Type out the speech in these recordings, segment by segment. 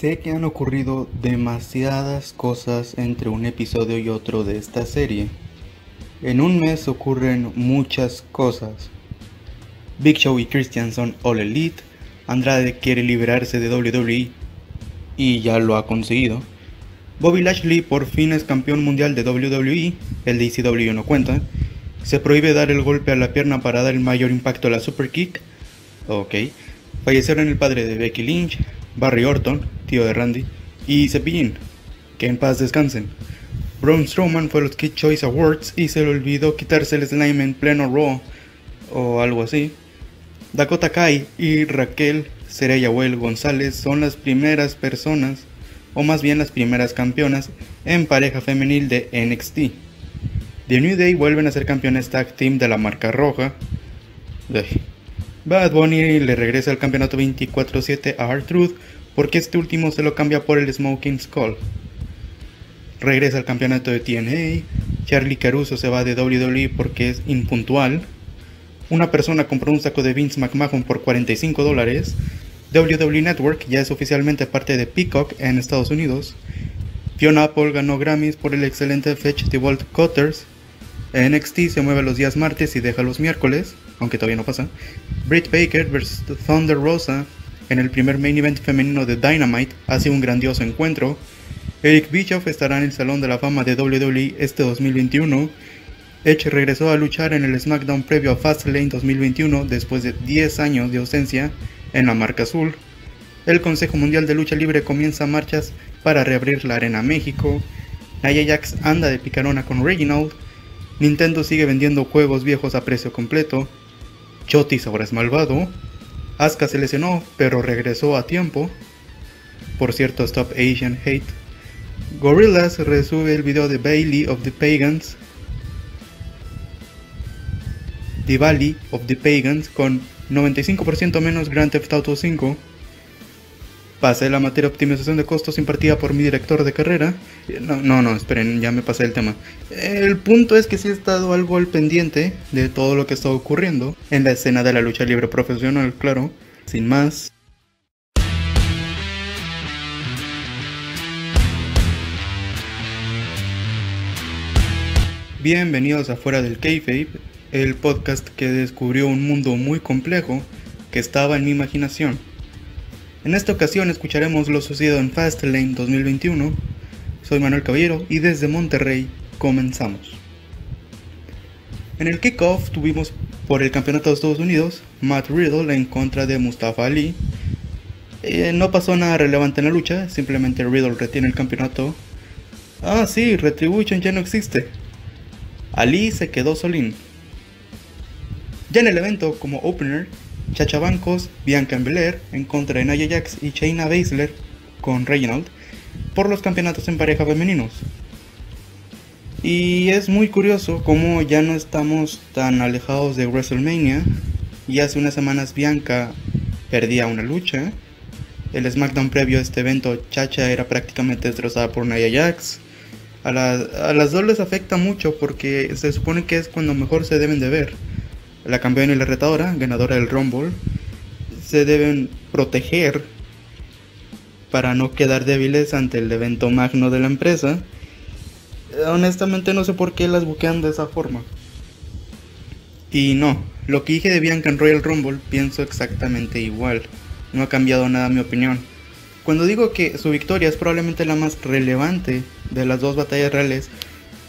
Sé que han ocurrido demasiadas cosas entre un episodio y otro de esta serie. En un mes ocurren muchas cosas. Big Show y Christian son All Elite, Andrade quiere liberarse de WWE y ya lo ha conseguido. Bobby Lashley por fin es campeón mundial de WWE, el de ECW no cuenta. Se prohíbe dar el golpe a la pierna para dar el mayor impacto a la Super Kick. Ok. Fallecieron el padre de Becky Lynch, Barry Orton, tío de Randy, y Cepillín. Que en paz descansen. Braun Strowman fue a los Kid Choice Awards y se le olvidó quitarse el slime en pleno Raw o algo así. Dakota Kai y Raquel Well González son las primeras personas, o más bien las primeras campeonas, en pareja femenil de NXT. The New Day vuelven a ser campeones tag team de la marca roja. Bad Bunny le regresa al campeonato 24-7 a R-Truth porque este último se lo cambia por el Smoking Skull. Regresa al campeonato de TNA. Charlie Caruso se va de WWE porque es impuntual. Una persona compró un saco de Vince McMahon por 45 dólares. WWE Network ya es oficialmente parte de Peacock en Estados Unidos. Fiona Apple ganó Grammys por el excelente Fetch the Vault Cutters. NXT se mueve los días martes y deja los miércoles, aunque todavía no pasa. Britt Baker vs Thunder Rosa en el primer main event femenino de Dynamite hace un grandioso encuentro. Eric Bischoff estará en el Salón de la Fama de WWE este 2021. Edge regresó a luchar en el SmackDown previo a Fastlane 2021 después de 10 años de ausencia en la marca azul. El Consejo Mundial de Lucha Libre comienza marchas para reabrir la Arena México. Nia Jax anda de picarona con Reginald. Nintendo sigue vendiendo juegos viejos a precio completo. Chotis ahora es malvado. Asuka se lesionó, pero regresó a tiempo. Por cierto, Stop Asian Hate. Gorillaz resube el video de Bailey of the Pagans. The Valley of the Pagans con 95% menos Grand Theft Auto 5. Pasé la materia optimización de costos impartida por mi director de carrera. No, no, no, esperen, ya me pasé el tema. El punto es que sí he estado algo al pendiente de todo lo que está ocurriendo en la escena de la lucha libre profesional, claro. Sin más. Bienvenidos a Fuera del Kayfabe, el podcast que descubrió un mundo muy complejo que estaba en mi imaginación. En esta ocasión escucharemos lo sucedido en Fastlane 2021. Soy Manuel Caballero y desde Monterrey comenzamos. En el kickoff tuvimos por el campeonato de Estados Unidos Matt Riddle en contra de Mustafa Ali. Eh, no pasó nada relevante en la lucha, simplemente Riddle retiene el campeonato. Ah, sí, Retribution ya no existe. Ali se quedó solín. Ya en el evento, como opener, Chacha Bancos, Bianca Belair en contra de Nia Jax y Shayna Baszler con Reginald por los campeonatos en pareja femeninos. Y es muy curioso cómo ya no estamos tan alejados de WrestleMania. Y hace unas semanas Bianca perdía una lucha. El SmackDown previo a este evento, Chacha era prácticamente destrozada por Nia Jax. A, a las dos les afecta mucho porque se supone que es cuando mejor se deben de ver la campeona y la retadora, ganadora del Rumble, se deben proteger para no quedar débiles ante el evento magno de la empresa. Honestamente no sé por qué las buquean de esa forma. Y no, lo que dije de Bianca en Royal Rumble pienso exactamente igual. No ha cambiado nada mi opinión. Cuando digo que su victoria es probablemente la más relevante de las dos batallas reales,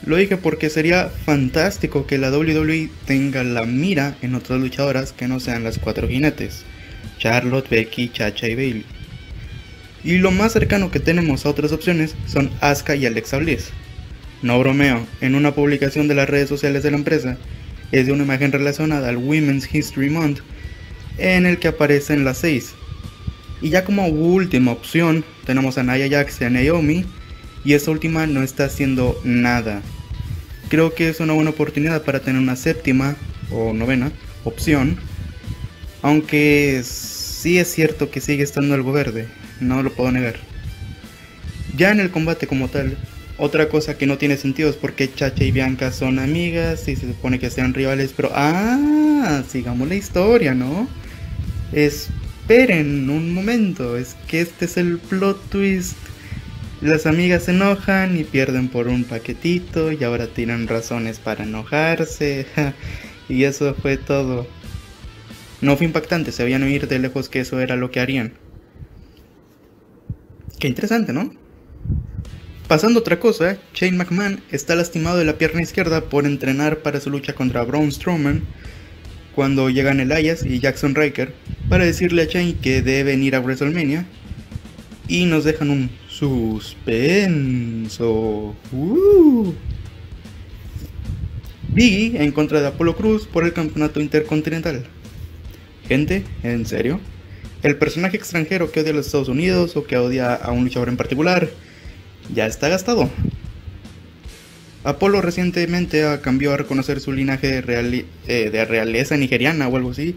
lo dije porque sería fantástico que la WWE tenga la mira en otras luchadoras que no sean las cuatro jinetes, Charlotte, Becky, Chacha y Bailey. Y lo más cercano que tenemos a otras opciones son Asuka y Alexa Bliss. No bromeo, en una publicación de las redes sociales de la empresa es de una imagen relacionada al Women's History Month en el que aparecen las seis. Y ya como última opción tenemos a Nia Jax y a Naomi y esta última no está haciendo nada. Creo que es una buena oportunidad para tener una séptima o novena opción, aunque sí es cierto que sigue estando algo verde, no lo puedo negar. Ya en el combate como tal, otra cosa que no tiene sentido es porque Chacha y Bianca son amigas y se supone que sean rivales, pero ah, sigamos la historia, ¿no? Es esperen un momento, es que este es el plot twist. Las amigas se enojan y pierden por un paquetito y ahora tienen razones para enojarse. y eso fue todo. No fue impactante, se habían oír de lejos que eso era lo que harían. Qué interesante, ¿no? Pasando otra cosa, Shane McMahon está lastimado de la pierna izquierda por entrenar para su lucha contra Braun Strowman cuando llegan Elias y Jackson Riker para decirle a Shane que deben ir a WrestleMania y nos dejan un suspenso. Uh. Biggie en contra de Apollo Cruz por el campeonato intercontinental. Gente, ¿en serio? El personaje extranjero que odia a los Estados Unidos o que odia a un luchador en particular ya está gastado. Apolo recientemente cambió a reconocer su linaje eh, de realeza nigeriana o algo así.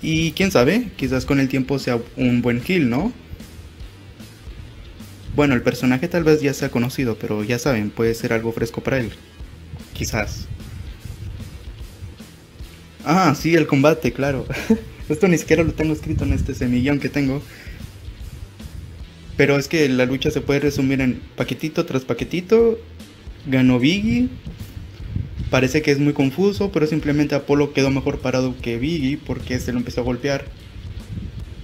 Y quién sabe, quizás con el tiempo sea un buen kill, ¿no? Bueno, el personaje tal vez ya sea conocido, pero ya saben, puede ser algo fresco para él. Quizás. Ah, sí, el combate, claro. Esto ni siquiera lo tengo escrito en este semillón que tengo. Pero es que la lucha se puede resumir en paquetito tras paquetito. Ganó Biggie. Parece que es muy confuso, pero simplemente Apolo quedó mejor parado que Biggie porque se lo empezó a golpear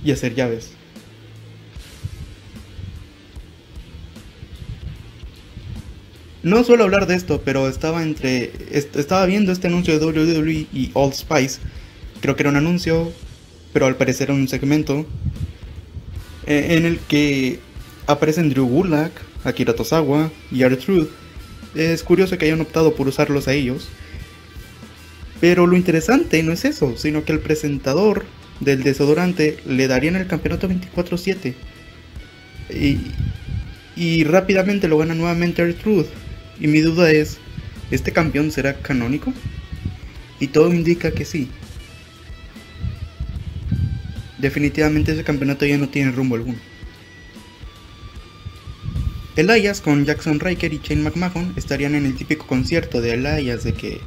y hacer llaves. No suelo hablar de esto, pero estaba entre. estaba viendo este anuncio de WWE y Old Spice. Creo que era un anuncio, pero al parecer era un segmento. Eh, en el que aparecen Drew Gulak, Akira Tosawa y R-Truth. Es curioso que hayan optado por usarlos a ellos. Pero lo interesante no es eso, sino que el presentador del desodorante le darían el campeonato 24-7. Y, y rápidamente lo gana nuevamente R-Truth. Y mi duda es, ¿este campeón será canónico? Y todo indica que sí. Definitivamente ese campeonato ya no tiene rumbo alguno. Elias con Jackson Riker y Shane McMahon estarían en el típico concierto de Elias de que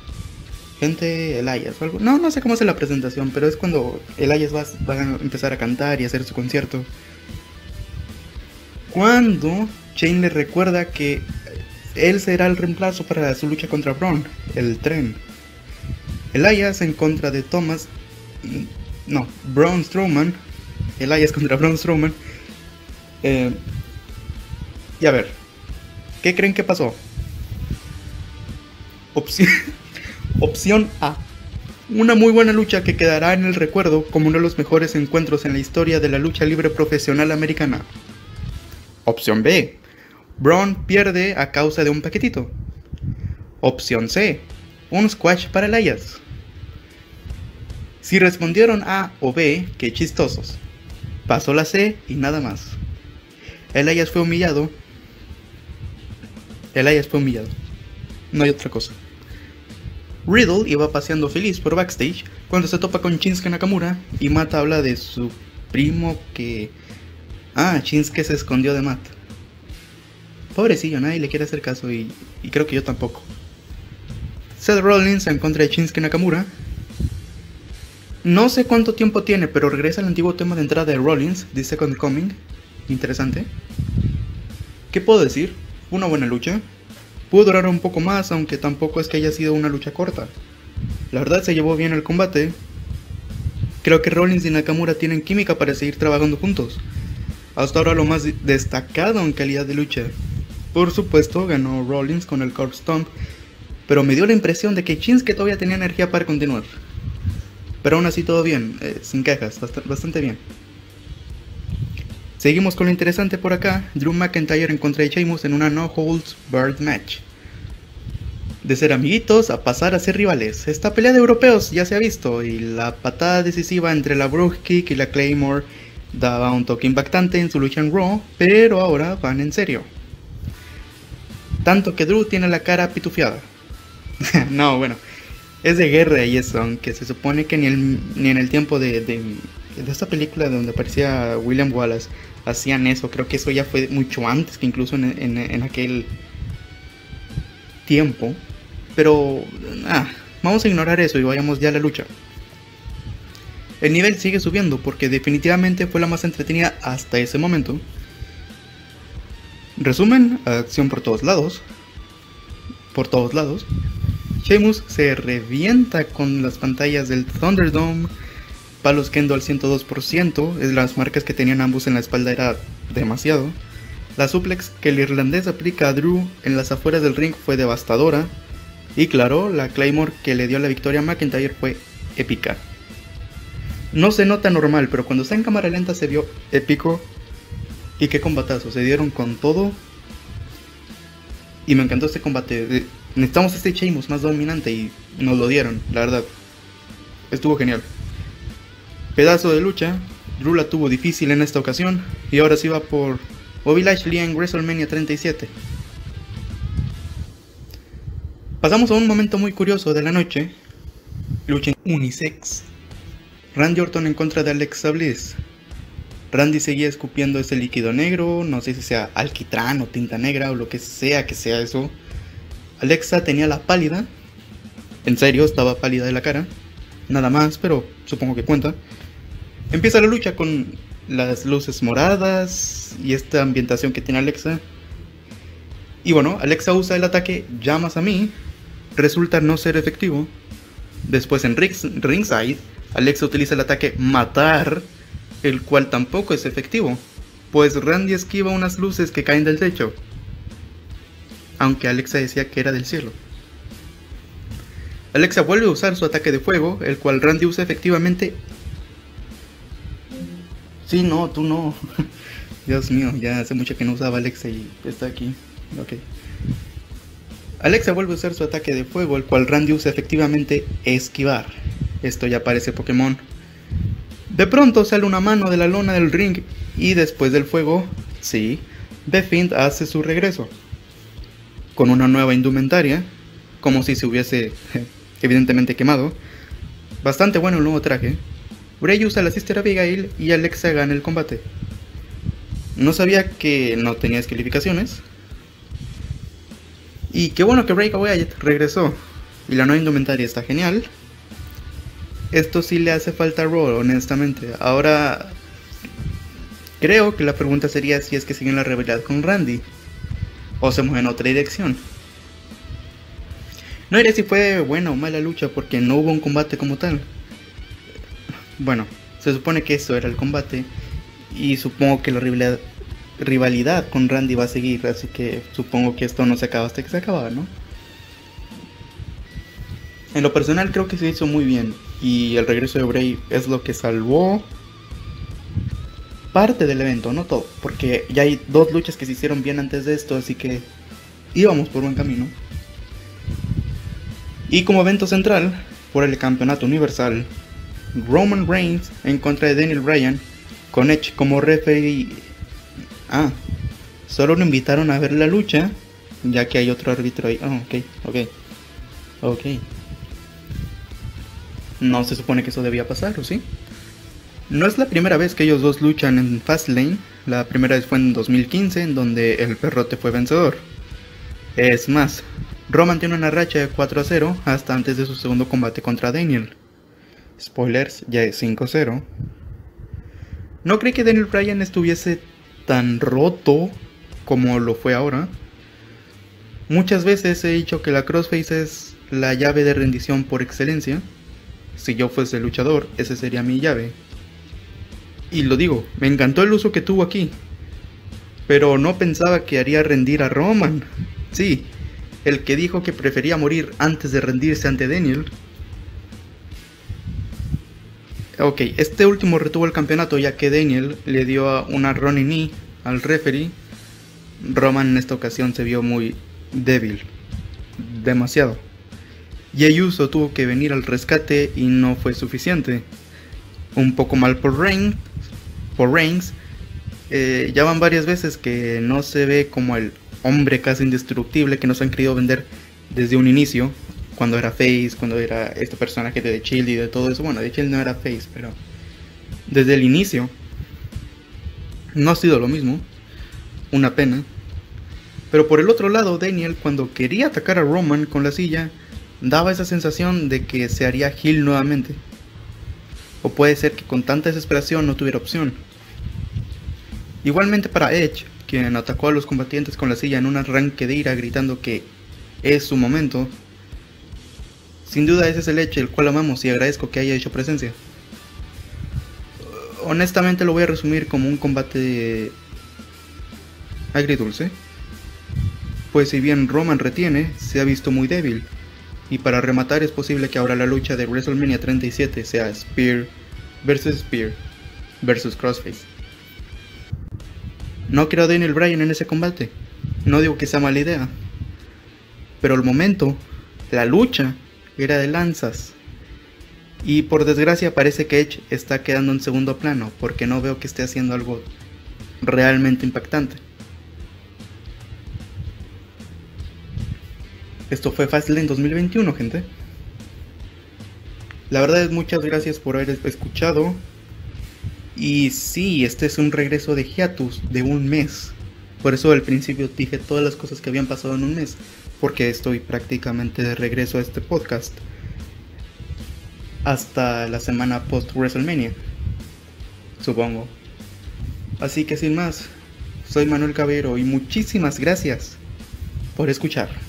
gente Elias o algo. No, no sé cómo es la presentación, pero es cuando Elias va, va, a empezar a cantar y hacer su concierto. Cuando Shane le recuerda que él será el reemplazo para su lucha contra Braun, el tren. Elias en contra de Thomas. No, Braun Strowman. Elias contra Braun Strowman. Eh, y a ver, ¿qué creen que pasó? Opción, opción A. Una muy buena lucha que quedará en el recuerdo como uno de los mejores encuentros en la historia de la lucha libre profesional americana. Opción B. Braun pierde a causa de un paquetito. Opción C. Un squash para Elias. Si respondieron A o B, qué chistosos. Pasó la C y nada más. Elias fue humillado. Elias fue humillado. No hay otra cosa. Riddle iba paseando feliz por backstage cuando se topa con Shinsuke Nakamura y Matt habla de su primo que... Ah, Shinsuke se escondió de Matt. Pobrecillo, nadie le quiere hacer caso y, creo que yo tampoco. Seth Rollins en contra de Shinsuke Nakamura. No sé cuánto tiempo tiene, pero regresa al antiguo tema de entrada de Rollins, The Second Coming. Interesante. ¿Qué puedo decir? Una buena lucha. Pudo durar un poco más, aunque tampoco es que haya sido una lucha corta. La verdad se llevó bien el combate. Creo que Rollins y Nakamura tienen química para seguir trabajando juntos. Hasta ahora lo más destacado en calidad de lucha. Por supuesto, ganó Rollins con el Corp Stomp, pero me dio la impresión de que Shinsuke todavía tenía energía para continuar. Pero aún así todo bien, eh, sin quejas, bastante bien. Seguimos con lo interesante por acá, Drew McIntyre en contra de Sheamus en una No Holds Barred match. De ser amiguitos a pasar a ser rivales. Esta pelea de europeos ya se ha visto y la patada decisiva entre la Brogue Kick y la Claymore daba un toque impactante en su lucha en Raw, pero ahora van en serio. Tanto que Drew tiene la cara pitufiada. no, bueno. Es de guerra y eso, aunque se supone que ni, ni en el tiempo de, de, esta película donde aparecía William Wallace hacían eso. Creo que eso ya fue mucho antes que incluso en, en, aquel tiempo. Pero, ah, vamos a ignorar eso y vayamos ya a la lucha. el nivel sigue subiendo porque definitivamente fue la más entretenida hasta ese momento. Resumen, acción por todos lados. Por todos lados. Sheamus se revienta con las pantallas del Thunderdome. Palos Kendo al 102%. Es las marcas que tenían ambos en la espalda era demasiado. La suplex que el irlandés aplica a Drew en las afueras del ring fue devastadora. Y claro, la Claymore que le dio la victoria a McIntyre fue épica. No se nota normal, pero cuando está en cámara lenta se vio épico. Y qué combatazo, se dieron con todo. Y me encantó este combate. Necesitamos este Sheamus más dominante y nos lo dieron, la verdad. Estuvo genial. Pedazo de lucha. Drew tuvo difícil en esta ocasión. Y ahora sí va por Bobby Lashley en WrestleMania 37. Pasamos a un momento muy curioso de la noche. Lucha unisex. Randy Orton en contra de Alexa Bliss. Randy seguía escupiendo ese líquido negro, no sé si sea alquitrán o tinta negra o lo que sea que sea eso. Alexa tenía la pálida. En serio, estaba pálida de la cara. Nada más, pero supongo que cuenta. Empieza la lucha con las luces moradas y esta ambientación que tiene Alexa. Y bueno, Alexa usa el ataque llamas a mí. Resulta no ser efectivo. Después en ringside, Alexa utiliza el ataque matar el cual tampoco es efectivo, pues Randy esquiva unas luces que caen del techo, aunque Alexa decía que era del cielo. Alexa vuelve a usar su ataque de fuego, el cual Randy usa efectivamente. Sí, no, tú no. Dios mío, ya hace mucho que no usaba Alexa y está aquí. Ok. Alexa vuelve a usar su ataque de fuego, el cual Randy usa efectivamente esquivar. Esto ya parece Pokémon. De pronto sale una mano de la lona del ring y después del fuego, sí, The Fiend hace su regreso. Con una nueva indumentaria, como si se hubiese evidentemente quemado. Bastante bueno el nuevo traje. Bray usa la Sister Abigail y Alexa gana el combate. No sabía que no tenía descalificaciones. Y qué bueno que Wyatt regresó. Y la nueva indumentaria está genial esto sí le hace falta a Raw, honestamente. Ahora, creo que la pregunta sería si es que siguen la rivalidad con Randy o se mueven en otra dirección. No diré si fue buena o mala lucha porque no hubo un combate como tal. Bueno, se supone que eso era el combate y supongo que la rivalidad, rivalidad con Randy va a seguir, así que supongo que esto no se acaba hasta que se acaba, ¿no? En lo personal creo que se hizo muy bien y el regreso de Bray es lo que salvó parte del evento, no todo, porque ya hay dos luchas que se hicieron bien antes de esto, así que íbamos por buen camino. Y como evento central, por el campeonato universal, Roman Reigns en contra de Daniel Bryan, con Edge como referee. Ah, solo lo invitaron a ver la lucha, ya que hay otro árbitro ahí. Ah, ok, ok, ok. No se supone que eso debía pasar, ¿o sí? No es la primera vez que ellos dos luchan en Fastlane. La primera vez fue en 2015, en donde el perrote fue vencedor. Es más, Roman tiene una racha de 4 a 0 hasta antes de su segundo combate contra Daniel. Spoilers, ya es 5-0. No creí que Daniel Bryan estuviese tan roto como lo fue ahora. Muchas veces he dicho que la crossface es la llave de rendición por excelencia. Si yo fuese luchador, ese sería mi llave. Y lo digo, me encantó el uso que tuvo aquí. Pero no pensaba que haría rendir a Roman. Sí, el que dijo que prefería morir antes de rendirse ante Daniel. Ok, este último retuvo el campeonato ya que Daniel le dio una running knee al referee. Roman en esta ocasión se vio muy débil. Demasiado. Y Ayuso tuvo que venir al rescate y no fue suficiente. Un poco mal por Reigns. Por Reigns. Eh, ya van varias veces que no se ve como el hombre casi indestructible que nos han querido vender desde un inicio. Cuando era Face, cuando era este personaje de Chill y de todo eso. Bueno, de Chill no era Face, pero desde el inicio no ha sido lo mismo. Una pena. Pero por el otro lado, Daniel, cuando quería atacar a Roman con la silla, daba esa sensación de que se haría Hill nuevamente. O puede ser que con tanta desesperación no tuviera opción. Igualmente para Edge, quien atacó a los combatientes con la silla en un arranque de ira gritando que es su momento, sin duda ese es el Edge el cual amamos y agradezco que haya hecho presencia. Honestamente lo voy a resumir como un combate agridulce. Pues si bien Roman retiene, se ha visto muy débil. Y para rematar es posible que ahora la lucha de WrestleMania 37 sea Spear versus Spear versus Crossface. No quiero a Daniel Bryan en ese combate. No digo que sea mala idea. Pero el momento, la lucha, era de lanzas. Y por desgracia parece que Edge está quedando en segundo plano porque no veo que esté haciendo algo realmente impactante. Esto fue en 2021, gente. La verdad es muchas gracias por haber escuchado. Y sí, este es un regreso de hiatus de un mes. Por eso al principio dije todas las cosas que habían pasado en un mes. Porque estoy prácticamente de regreso a este podcast. Hasta la semana post WrestleMania. Supongo. Así que sin más, soy Manuel Cabero y muchísimas gracias por escuchar.